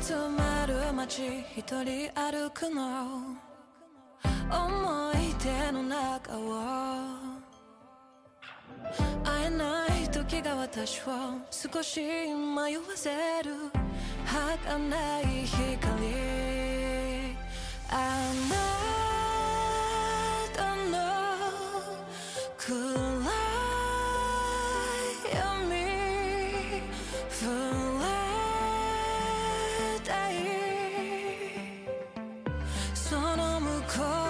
集まる街一人歩くの。思い出の中を。会えない時が私を少し迷わせる。儚い光。sana mı kal?